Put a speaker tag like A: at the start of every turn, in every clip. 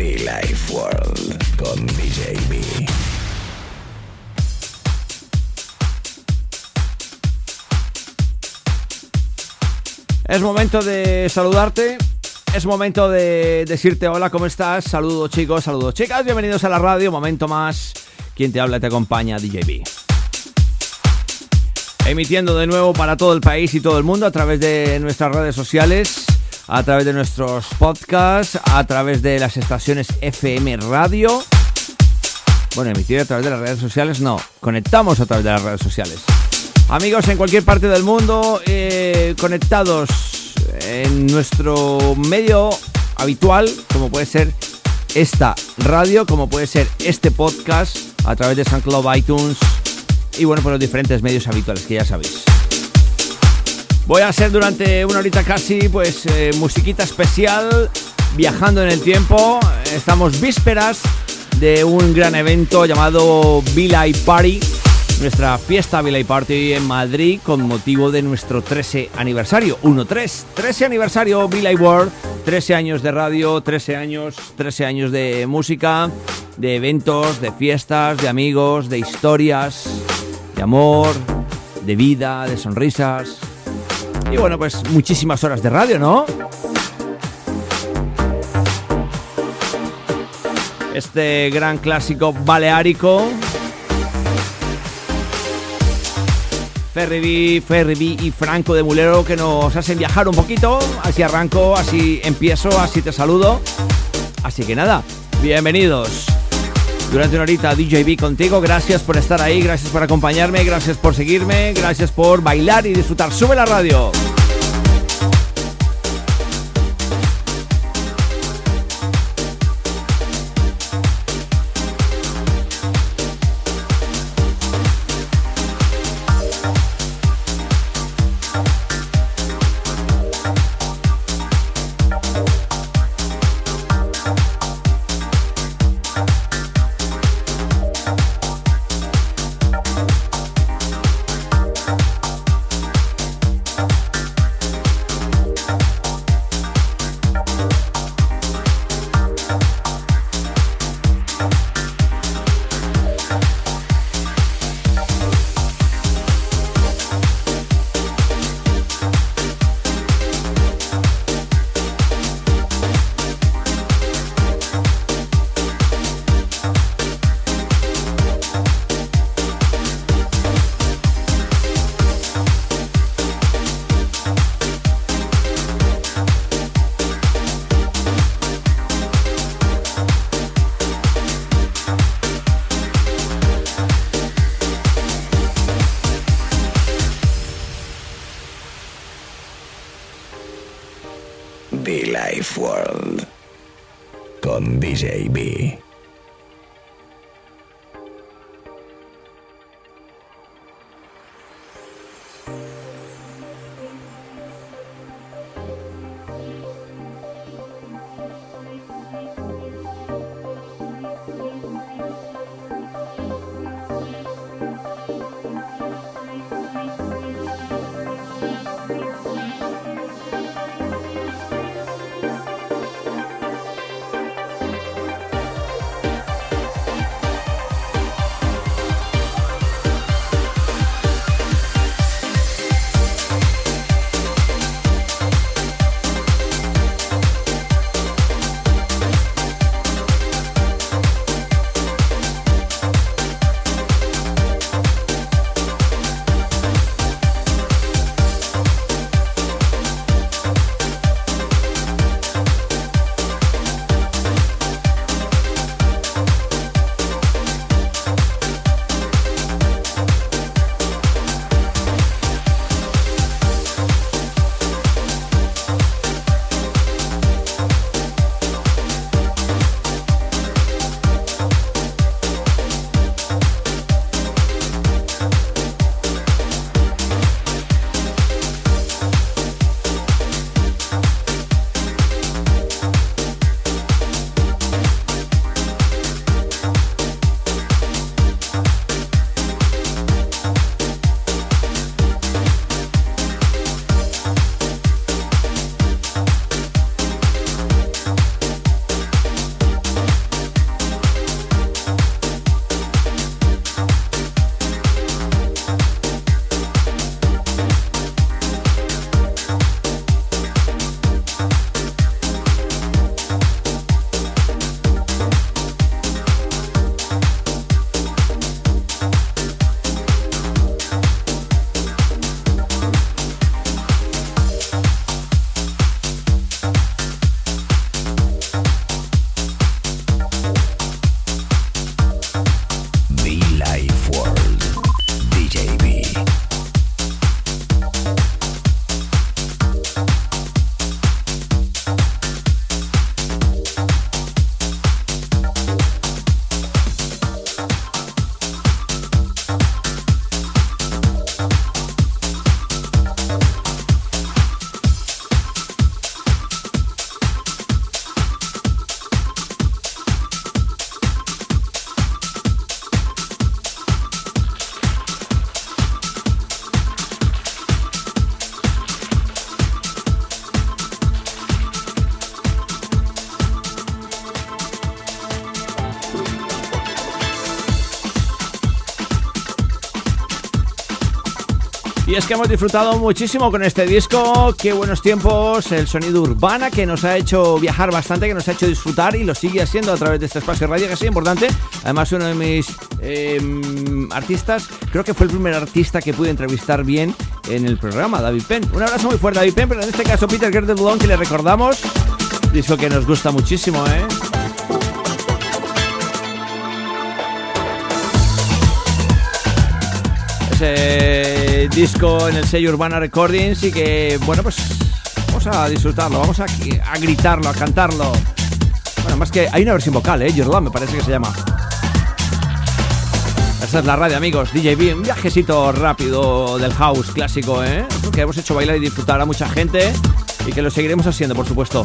A: Life World con DJB.
B: Es momento de saludarte. Es momento de decirte hola, ¿cómo estás? Saludos chicos, saludos chicas, bienvenidos a la radio, momento más. Quien te habla te acompaña, DJB. Emitiendo de nuevo para todo el país y todo el mundo a través de nuestras redes sociales, a través de nuestros podcasts, a través de las estaciones FM Radio. Bueno, emitir a través de las redes sociales no, conectamos a través de las redes sociales. Amigos en cualquier parte del mundo, eh, conectados en nuestro medio habitual, como puede ser esta radio, como puede ser este podcast, a través de SoundCloud, iTunes y bueno, por los diferentes medios habituales que ya sabéis. Voy a hacer durante una horita casi, pues, eh, musiquita especial, viajando en el tiempo. Estamos vísperas de un gran evento llamado Villa Party nuestra fiesta Villay Party en Madrid con motivo de nuestro 13 aniversario. 1-3, 13 aniversario Villay World, 13 años de radio, 13 años, 13 años de música, de eventos, de fiestas, de amigos, de historias, de amor, de vida, de sonrisas. Y bueno, pues muchísimas horas de radio, ¿no? Este gran clásico baleárico Ferry B, y Franco de Mulero que nos hacen viajar un poquito. Así arranco, así empiezo, así te saludo. Así que nada, bienvenidos. Durante una horita DJB contigo, gracias por estar ahí, gracias por acompañarme, gracias por seguirme, gracias por bailar y disfrutar. Sube la radio. World con DJ B. que hemos disfrutado muchísimo con este disco, qué buenos tiempos, el sonido urbana que nos ha hecho viajar bastante, que nos ha hecho disfrutar y lo sigue haciendo a través de este espacio radio, que es importante. Además, uno de mis em, artistas, creo que fue el primer artista que pude entrevistar bien en el programa, David Penn. Un abrazo muy fuerte, David Penn, pero en este caso Peter Gerdeblon, que le recordamos, disco que nos gusta muchísimo, ¿eh? Disco en el sello Urbana Recordings y que, bueno, pues vamos a disfrutarlo, vamos a, a gritarlo, a cantarlo. Bueno, más que hay una versión vocal, ¿eh? Jordan me parece que se llama. Esta es la radio, amigos. DJB, un viajecito rápido del house clásico, ¿eh? Que hemos hecho bailar y disfrutar a mucha gente y que lo seguiremos haciendo, por supuesto.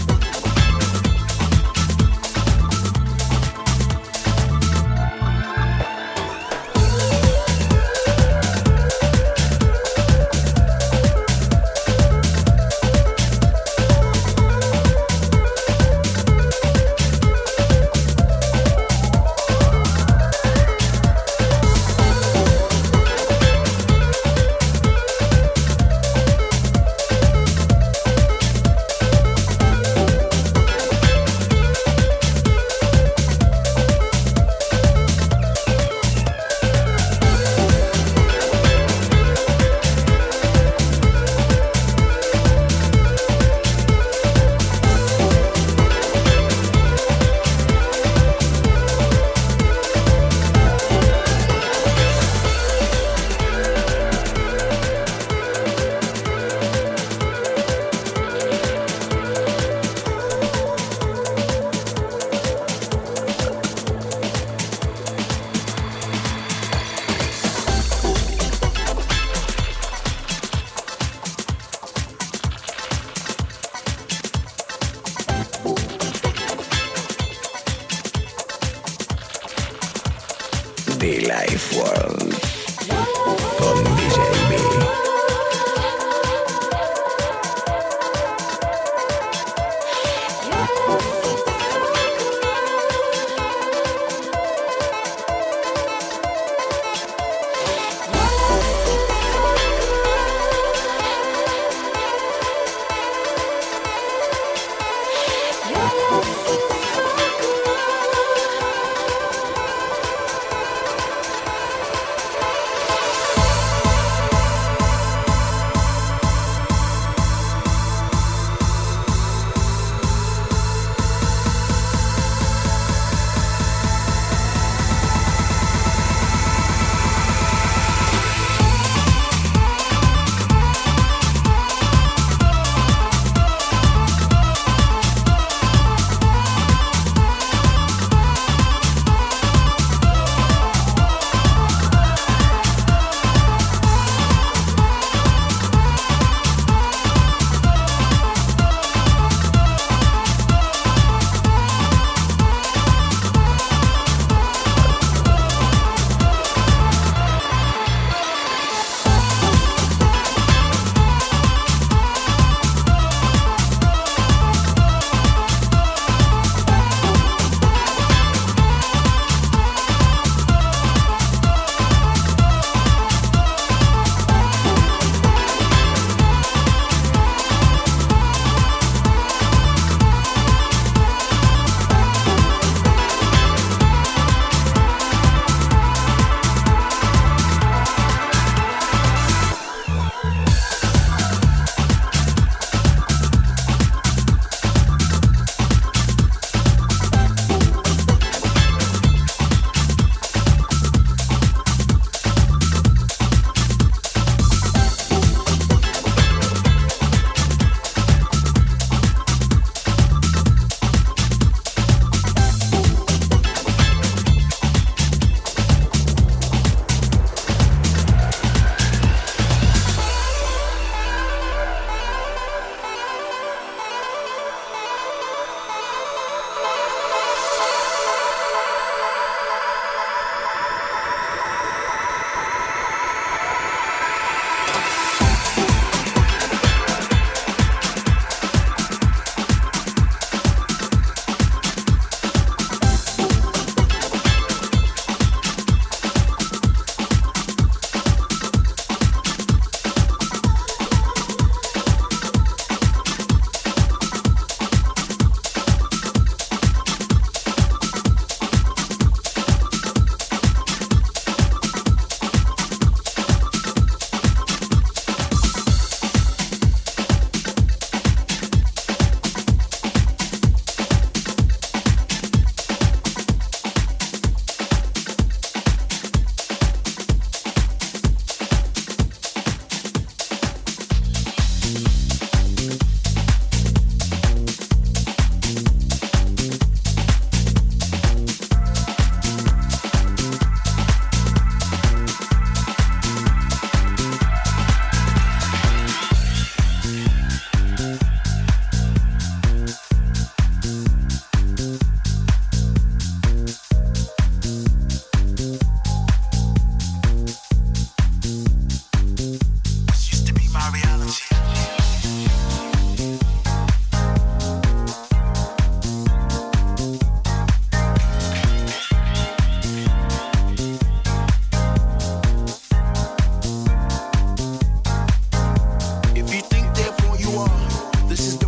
C: This is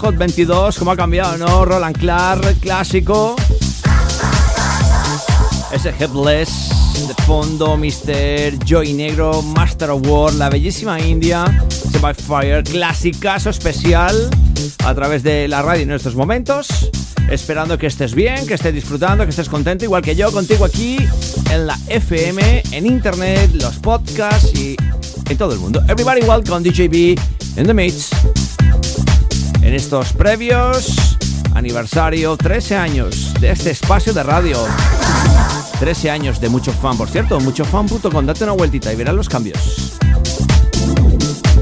B: Hot 22, cómo ha cambiado, ¿no? Roland Clark, clásico. Ese Helpless de fondo, Mr. Joy Negro, Master of War, la bellísima India, by Fire, clasicazo especial a través de la radio en estos momentos. Esperando que estés bien, que estés disfrutando, que estés contento, igual que yo, contigo aquí en la FM, en internet, los podcasts y en todo el mundo. Everybody welcome DJB in the mix. En estos previos, aniversario 13 años de este espacio de radio. 13 años de mucho fan, por cierto, muchofan.com, date una vueltita y verás los cambios.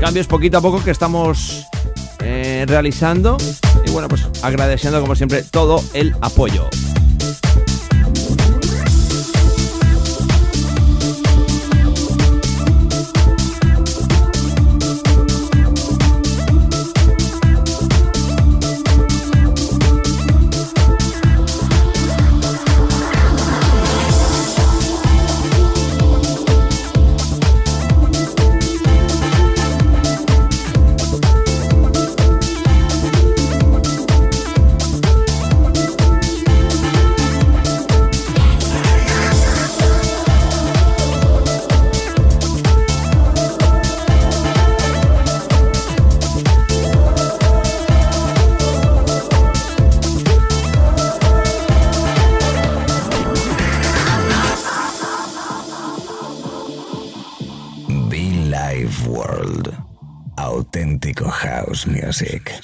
B: Cambios poquito a poco que estamos eh, realizando y bueno, pues agradeciendo como siempre todo el apoyo.
A: Music.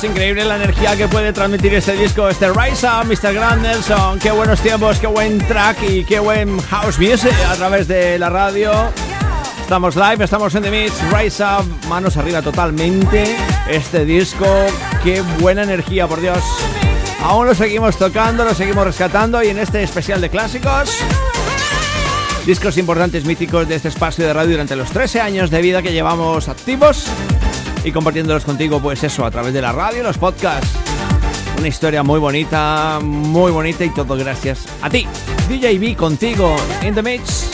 B: Es increíble la energía que puede transmitir este disco, este Rise Up, Mr. Grant Nelson. Qué buenos tiempos, qué buen track y qué buen house music a través de la radio. Estamos live, estamos en The Mix, Rise Up, manos arriba totalmente. Este disco, qué buena energía, por Dios. Aún lo seguimos tocando, lo seguimos rescatando y en este especial de clásicos, discos importantes míticos de este espacio de radio durante los 13 años de vida que llevamos activos y compartiéndolos contigo, pues eso, a través de la radio y los podcasts. Una historia muy bonita, muy bonita y todo gracias a ti. DJB contigo in the mix.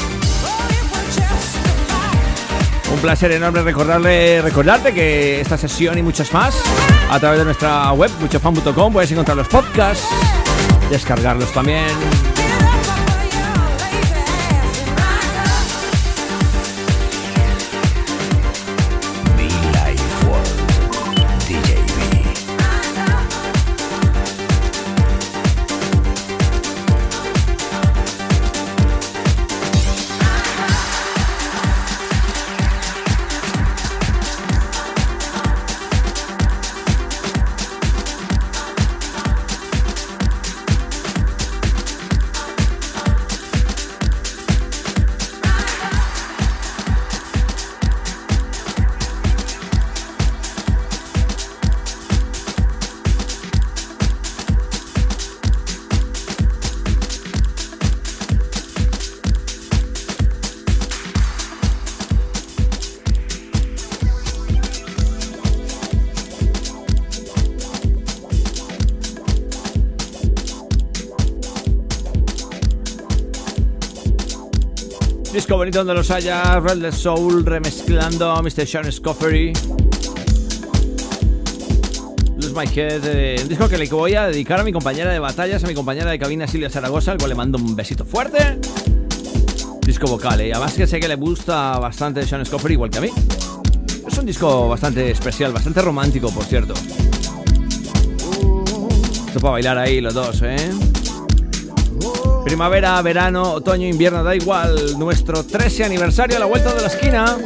B: Un placer enorme recordarle, recordarte que esta sesión y muchas más a través de nuestra web muchofan.com puedes encontrar los podcasts, descargarlos también bonito donde los haya, Red Soul remezclando a Mr. Sean Scoffery. Lose My Head, eh, un disco que le voy a dedicar a mi compañera de batallas, a mi compañera de cabina Silvia Zaragoza, al cual le mando un besito fuerte. Disco vocal, eh. además que sé que le gusta bastante Sean Scoffery, igual que a mí. Es un disco bastante especial, bastante romántico, por cierto. Esto para bailar ahí los dos, ¿eh? Primavera, verano, otoño, invierno, da igual. Nuestro 13 aniversario a la vuelta de la esquina.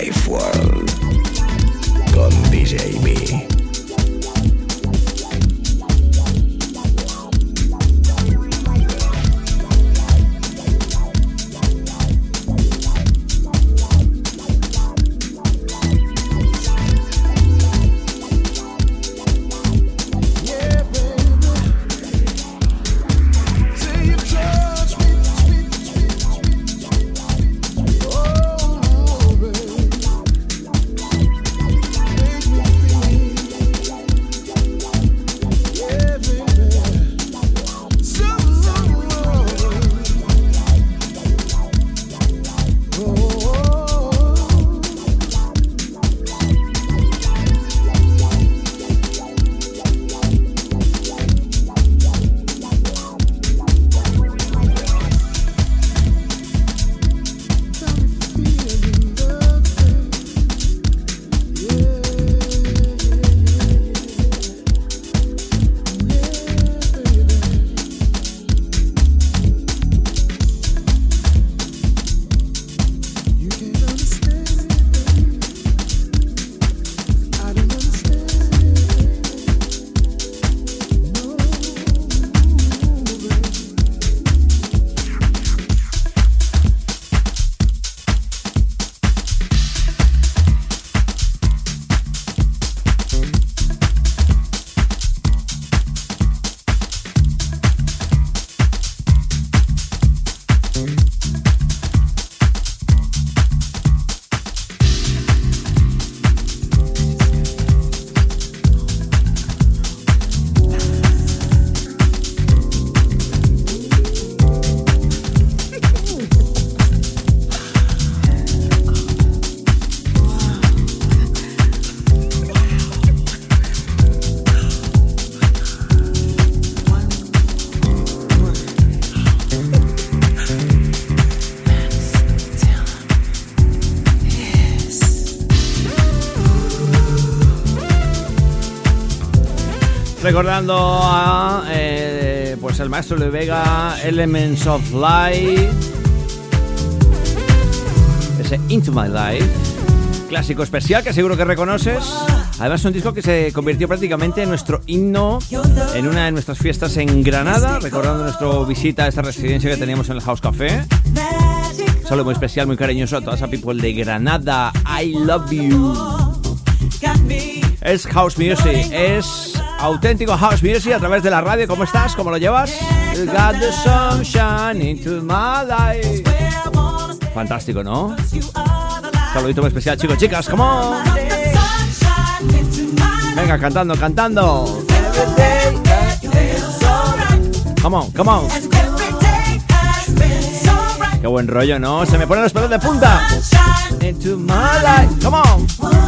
D: Life World con DJB.
B: Recordando a eh, pues el maestro de Vega, Elements of Life, ese Into My Life, clásico especial que seguro que reconoces. Además, un disco que se convirtió prácticamente en nuestro himno en una de nuestras fiestas en Granada, recordando nuestra visita a esta residencia que teníamos en el House Café. Solo muy especial, muy cariñoso a toda esa people de Granada. I love you. Es house music, es auténtico house music a través de la radio. ¿Cómo estás? ¿Cómo lo llevas? Fantástico, ¿no? Saludito muy especial, chicos, chicas, come on. Venga, cantando, cantando. Come on, come on. Qué buen rollo, ¿no? Se me ponen los pelos de punta. Come on.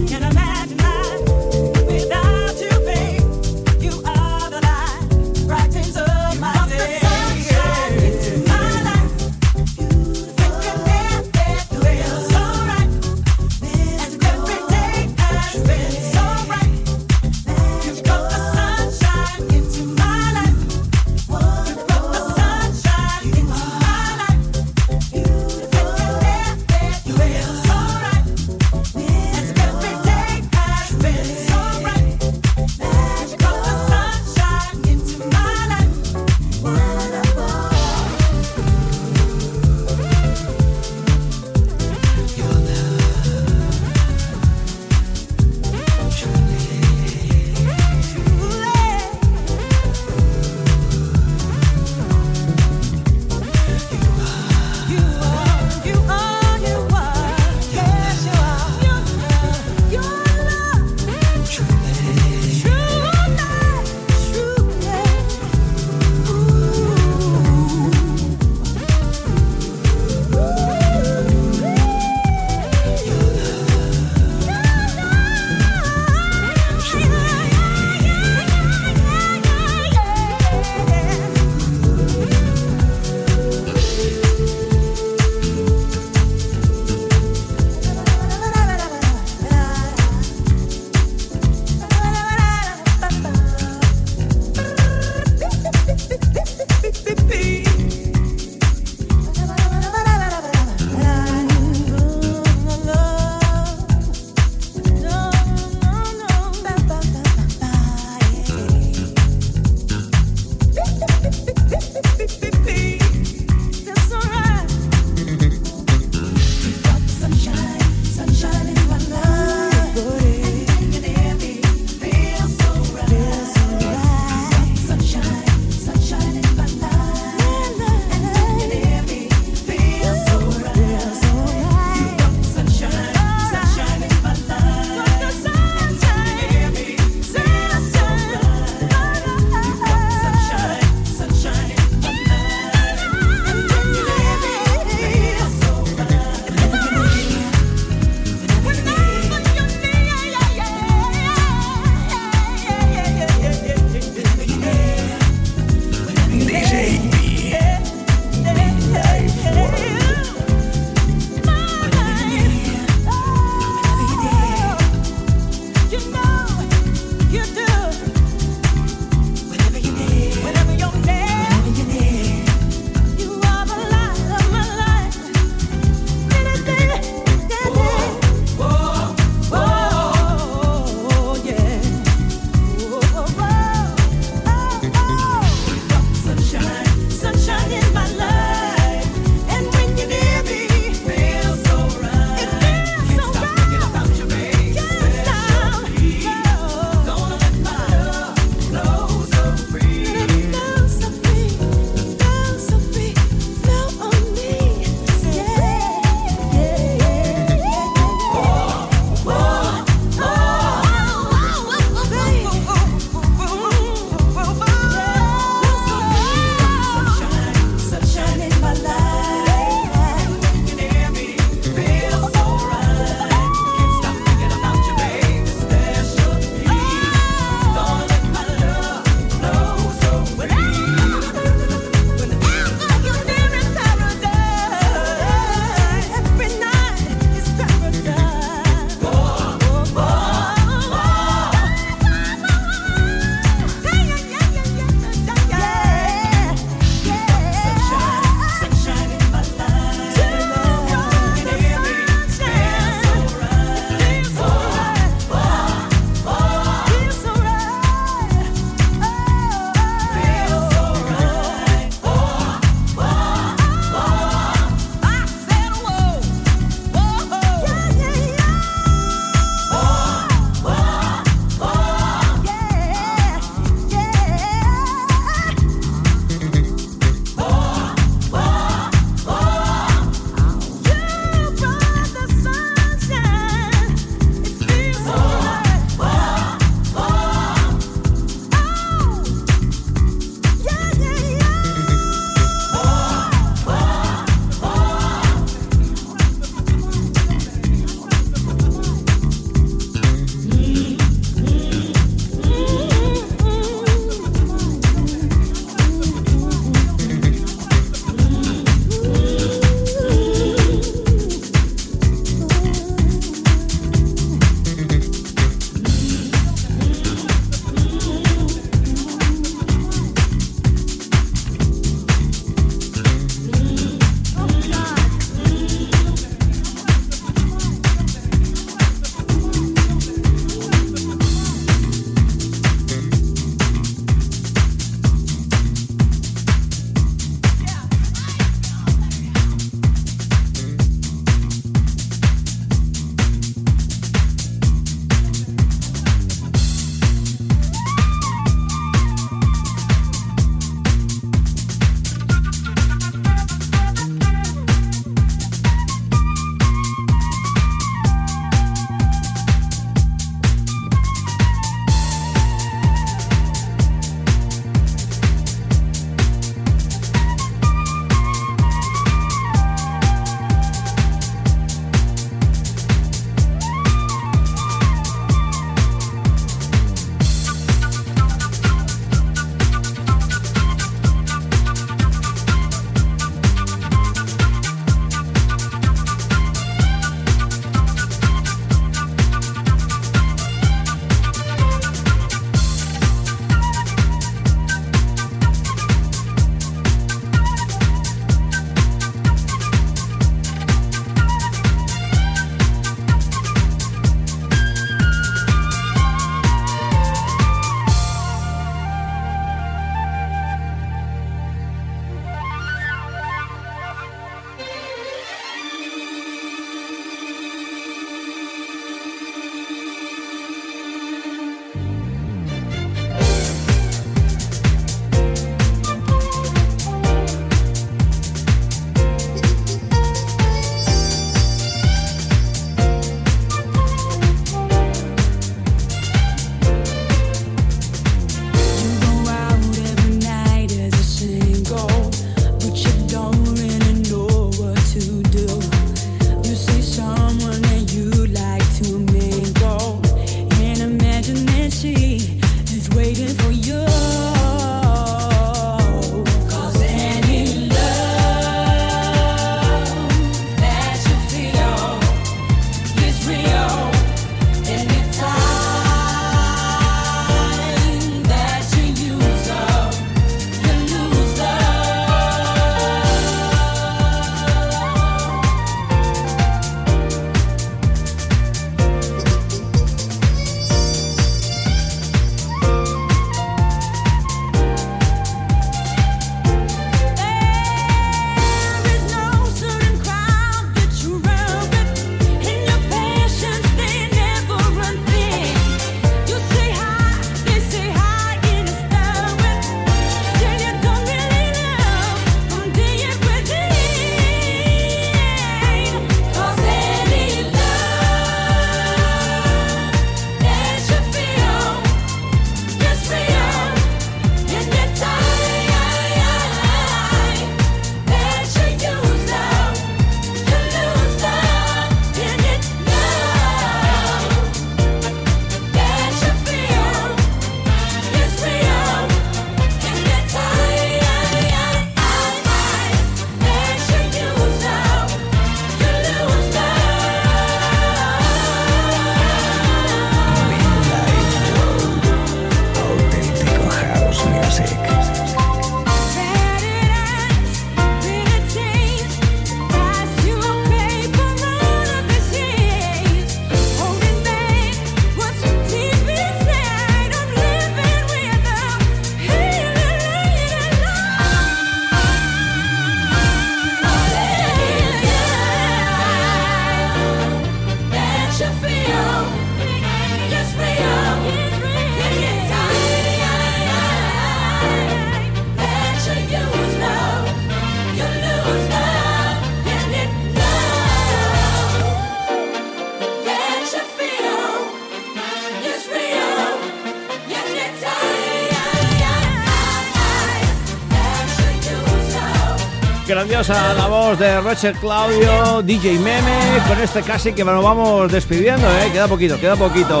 B: Grandiosa la voz de Roger Claudio, DJ Meme, con este casi que nos vamos despidiendo, ¿eh? Queda poquito, queda poquito.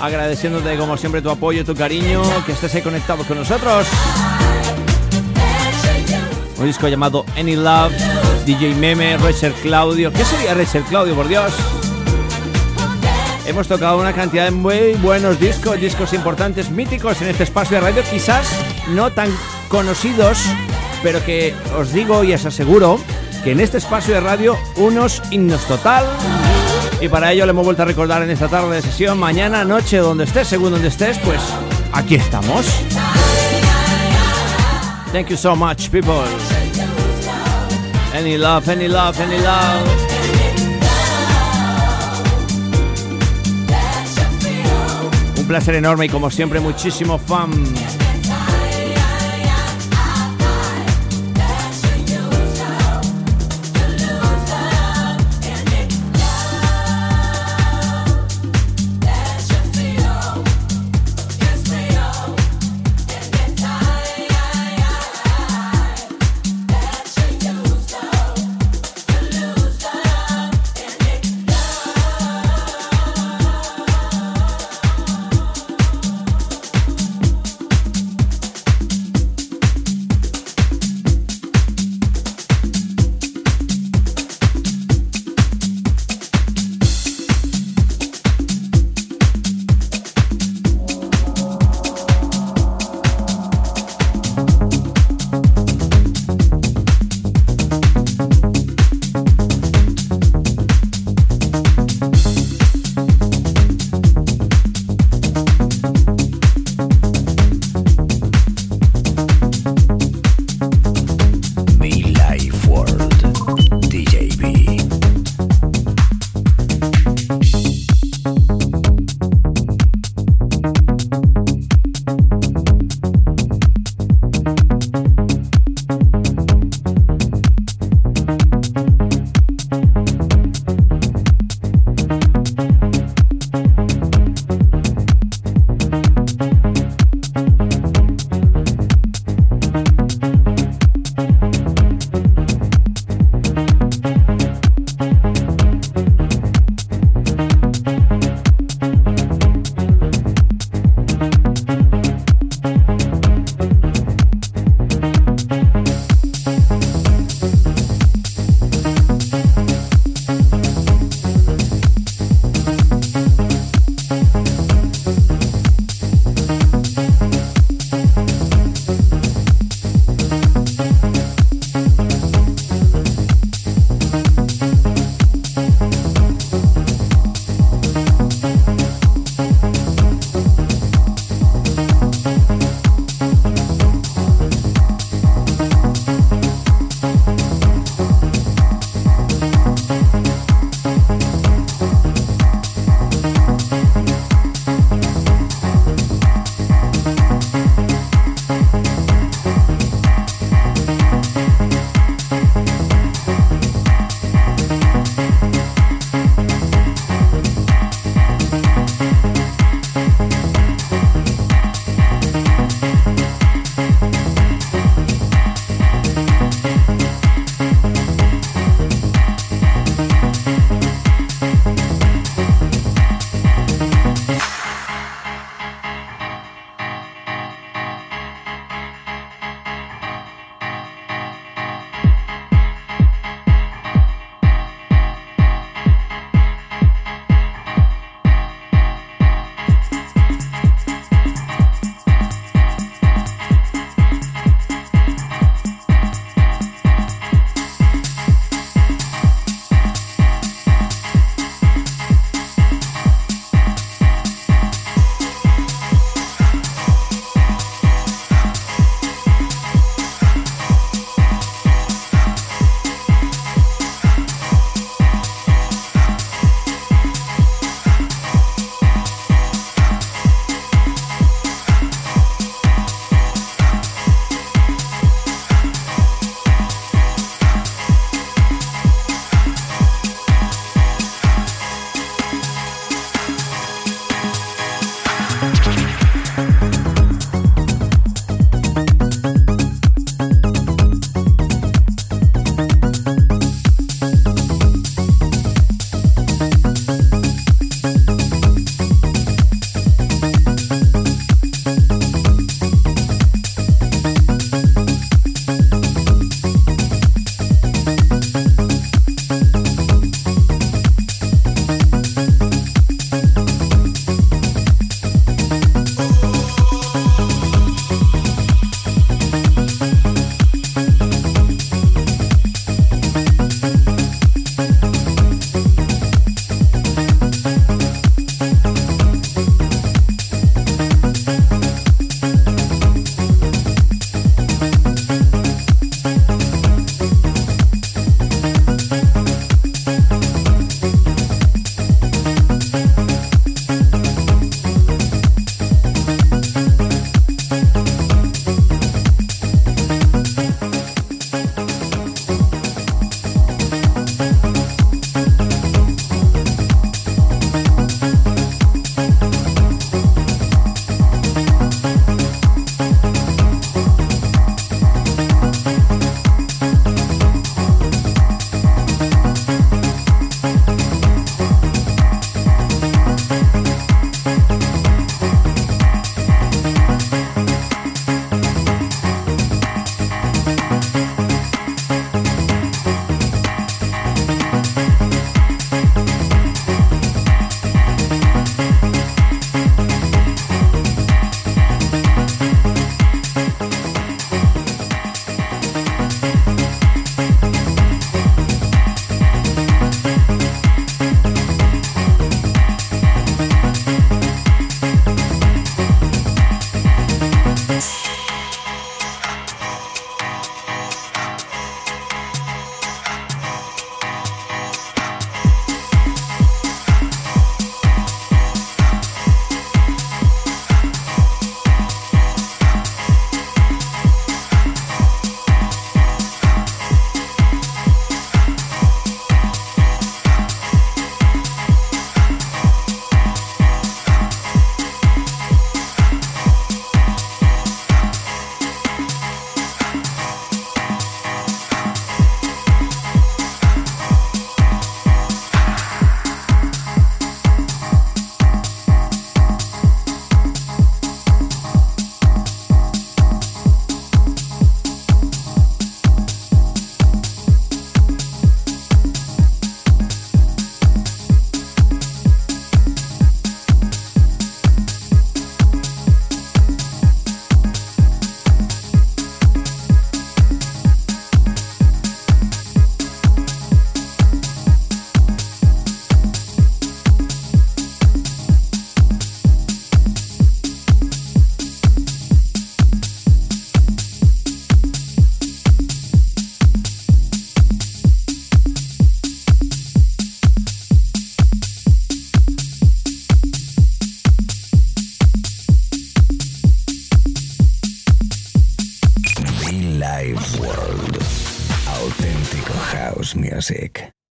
B: Agradeciéndote como siempre tu apoyo, tu cariño, que estés ahí conectado con nosotros. Un disco llamado Any Love, DJ Meme, Roger Claudio. ¿Qué sería Roger Claudio, por Dios? Hemos tocado una cantidad de muy buenos discos, discos importantes, míticos en este espacio de radio, quizás no tan conocidos, pero que os digo y os aseguro que en este espacio de radio unos himnos total. Y para ello le hemos vuelto a recordar en esta tarde de sesión, mañana, noche, donde estés, según donde estés, pues aquí estamos. Thank you so much, people. Any love, any love, any love. placer enorme y como siempre muchísimo fan.